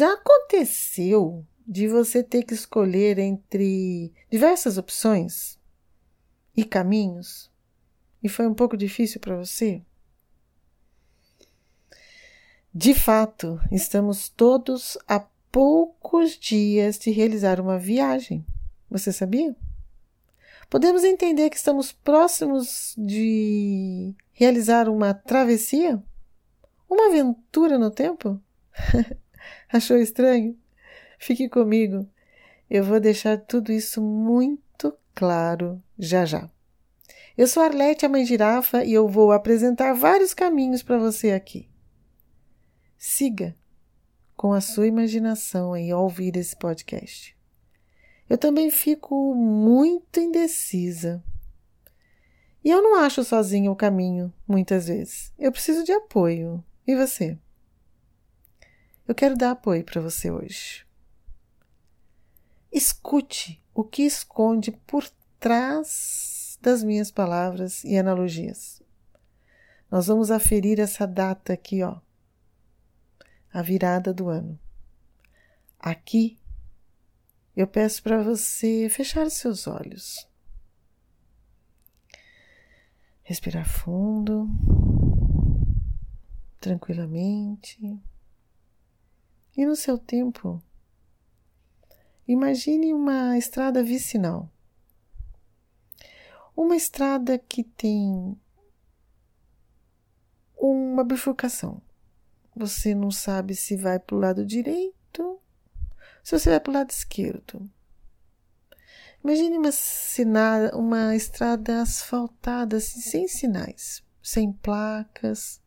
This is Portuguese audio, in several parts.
Já aconteceu de você ter que escolher entre diversas opções e caminhos e foi um pouco difícil para você? De fato, estamos todos a poucos dias de realizar uma viagem. Você sabia? Podemos entender que estamos próximos de realizar uma travessia? Uma aventura no tempo? Achou estranho? Fique comigo. Eu vou deixar tudo isso muito claro já já. Eu sou Arlete, a mãe girafa, e eu vou apresentar vários caminhos para você aqui. Siga com a sua imaginação aí ao ouvir esse podcast. Eu também fico muito indecisa. E eu não acho sozinho o caminho, muitas vezes. Eu preciso de apoio. E você? Eu quero dar apoio para você hoje. Escute o que esconde por trás das minhas palavras e analogias. Nós vamos aferir essa data aqui, ó, a virada do ano. Aqui eu peço para você fechar seus olhos. Respirar fundo, tranquilamente. E no seu tempo, imagine uma estrada vicinal. Uma estrada que tem uma bifurcação você não sabe se vai para o lado direito, se você vai para o lado esquerdo. Imagine uma, sina, uma estrada asfaltada, assim, sem sinais, sem placas,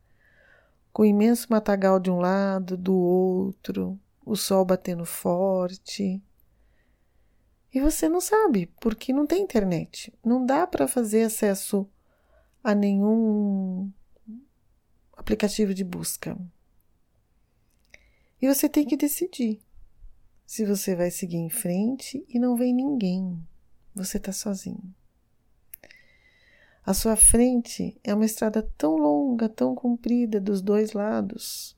com imenso matagal de um lado, do outro, o sol batendo forte. E você não sabe, porque não tem internet. Não dá para fazer acesso a nenhum aplicativo de busca. E você tem que decidir se você vai seguir em frente e não vem ninguém. Você está sozinho. À sua frente é uma estrada tão longa, tão comprida dos dois lados,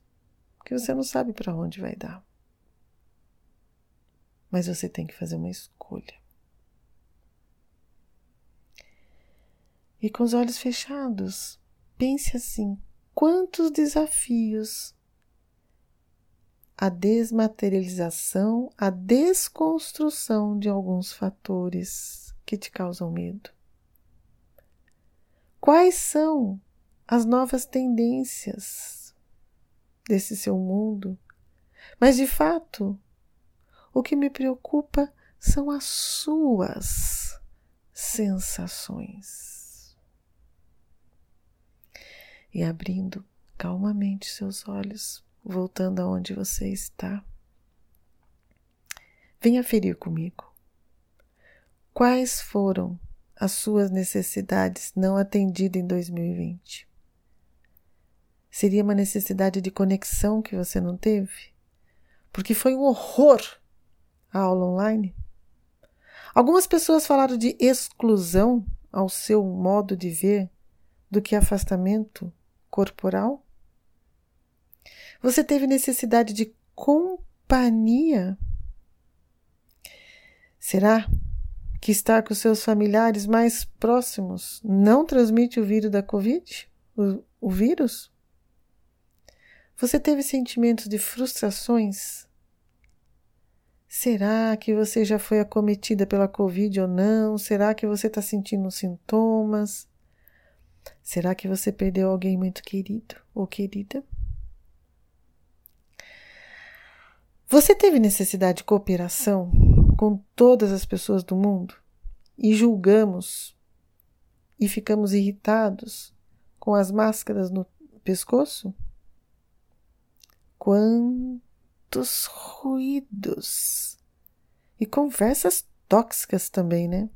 que você não sabe para onde vai dar. Mas você tem que fazer uma escolha. E com os olhos fechados, pense assim: quantos desafios a desmaterialização, a desconstrução de alguns fatores que te causam medo. Quais são as novas tendências desse seu mundo? Mas de fato, o que me preocupa são as suas sensações. E abrindo calmamente seus olhos voltando aonde você está. Venha ferir comigo. Quais foram as suas necessidades não atendidas em 2020? Seria uma necessidade de conexão que você não teve? Porque foi um horror a aula online? Algumas pessoas falaram de exclusão ao seu modo de ver do que afastamento corporal? Você teve necessidade de companhia? Será que estar com seus familiares mais próximos não transmite o vírus da Covid? O, o vírus? Você teve sentimentos de frustrações? Será que você já foi acometida pela Covid ou não? Será que você está sentindo sintomas? Será que você perdeu alguém muito querido ou querida? Você teve necessidade de cooperação com todas as pessoas do mundo e julgamos e ficamos irritados com as máscaras no pescoço? Quantos ruídos! E conversas tóxicas também, né?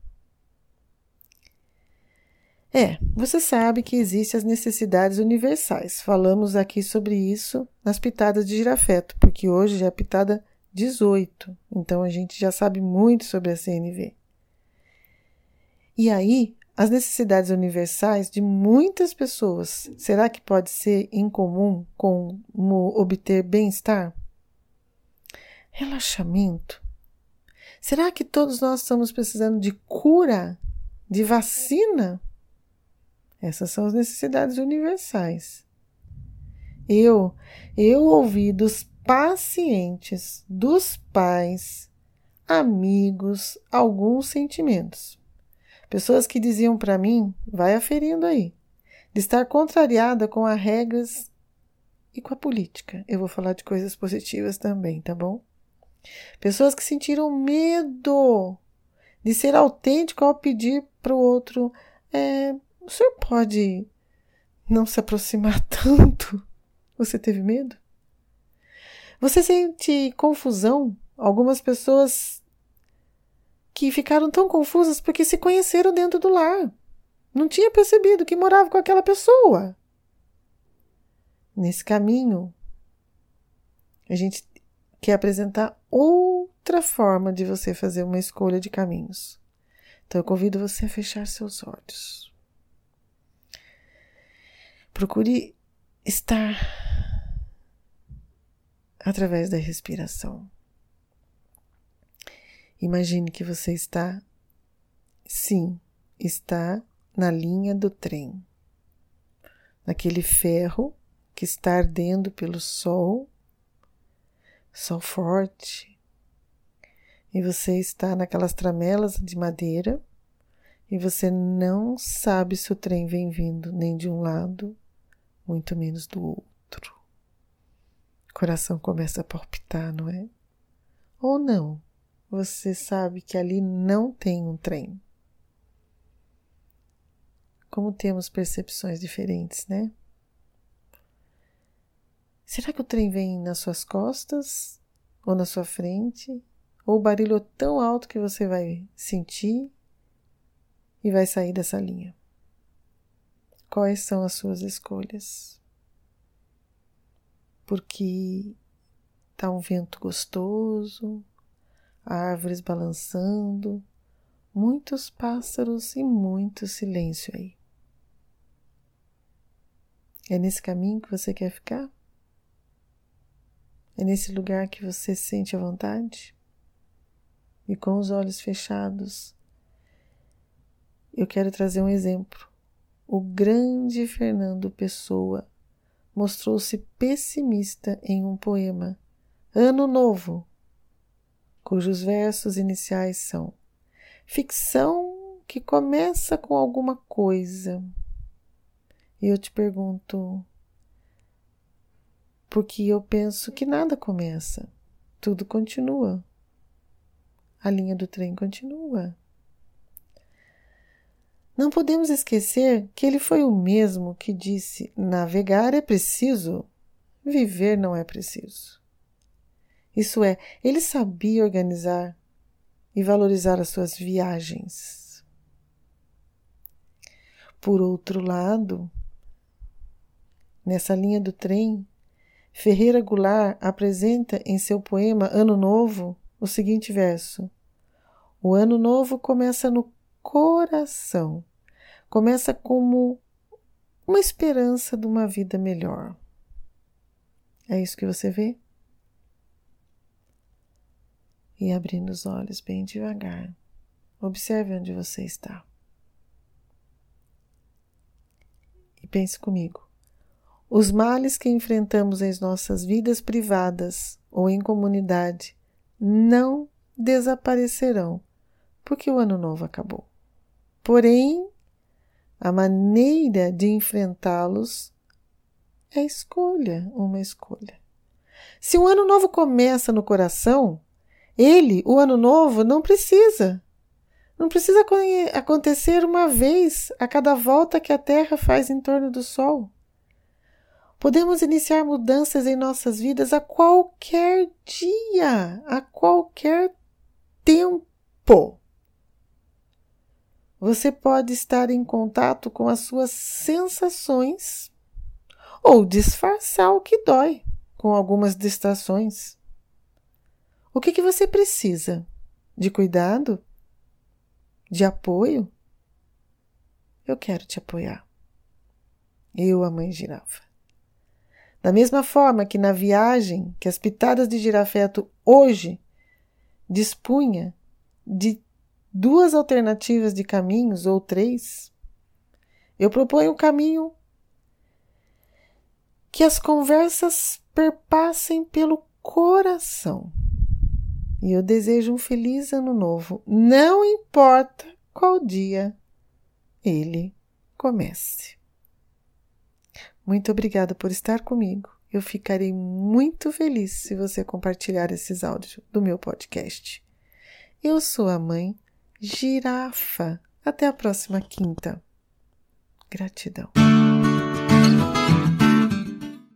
É, você sabe que existem as necessidades universais. Falamos aqui sobre isso nas pitadas de girafeto, porque hoje é pitada 18, então a gente já sabe muito sobre a CNV. E aí, as necessidades universais de muitas pessoas, será que pode ser em comum com obter bem-estar? Relaxamento? Será que todos nós estamos precisando de cura, de vacina? Essas são as necessidades universais. Eu, eu ouvi dos pacientes, dos pais, amigos, alguns sentimentos. Pessoas que diziam para mim, vai aferindo aí, de estar contrariada com as regras e com a política. Eu vou falar de coisas positivas também, tá bom? Pessoas que sentiram medo de ser autêntico ao pedir para o outro: é, o senhor pode não se aproximar tanto? Você teve medo? Você sente confusão? Algumas pessoas que ficaram tão confusas porque se conheceram dentro do lar. Não tinha percebido que morava com aquela pessoa. Nesse caminho, a gente quer apresentar outra forma de você fazer uma escolha de caminhos. Então eu convido você a fechar seus olhos. Procure estar através da respiração. Imagine que você está, sim, está na linha do trem, naquele ferro que está ardendo pelo sol, sol forte, e você está naquelas tramelas de madeira e você não sabe se o trem vem vindo nem de um lado, muito menos do outro. Coração começa a palpitar, não é? Ou não? Você sabe que ali não tem um trem. Como temos percepções diferentes, né? Será que o trem vem nas suas costas ou na sua frente? Ou o barulho é tão alto que você vai sentir e vai sair dessa linha? Quais são as suas escolhas? Porque tá um vento gostoso, árvores balançando, muitos pássaros e muito silêncio aí. É nesse caminho que você quer ficar? É nesse lugar que você sente a vontade? E com os olhos fechados, eu quero trazer um exemplo. O grande Fernando Pessoa mostrou-se pessimista em um poema, Ano Novo, cujos versos iniciais são ficção que começa com alguma coisa. E eu te pergunto, porque eu penso que nada começa, tudo continua. A linha do trem continua. Não podemos esquecer que ele foi o mesmo que disse: navegar é preciso, viver não é preciso. Isso é, ele sabia organizar e valorizar as suas viagens. Por outro lado, nessa linha do trem, Ferreira Goulart apresenta em seu poema Ano Novo o seguinte verso: O ano novo começa no coração, começa como uma esperança de uma vida melhor. É isso que você vê? E abrindo os olhos bem devagar, observe onde você está. E pense comigo. Os males que enfrentamos em nossas vidas privadas ou em comunidade não desaparecerão porque o ano novo acabou. Porém, a maneira de enfrentá-los é escolha, uma escolha. Se o ano novo começa no coração, ele, o ano novo, não precisa. Não precisa acontecer uma vez a cada volta que a Terra faz em torno do Sol. Podemos iniciar mudanças em nossas vidas a qualquer dia, a qualquer tempo. Você pode estar em contato com as suas sensações ou disfarçar o que dói com algumas distrações. O que, que você precisa? De cuidado? De apoio? Eu quero te apoiar. Eu, a mãe girafa. Da mesma forma que na viagem que as pitadas de girafeto hoje dispunha de duas alternativas de caminhos ou três, eu proponho um caminho que as conversas perpassem pelo coração. E eu desejo um feliz ano novo, não importa qual dia ele comece. Muito obrigada por estar comigo. Eu ficarei muito feliz se você compartilhar esses áudios do meu podcast. Eu sou a mãe Girafa. Até a próxima quinta. Gratidão.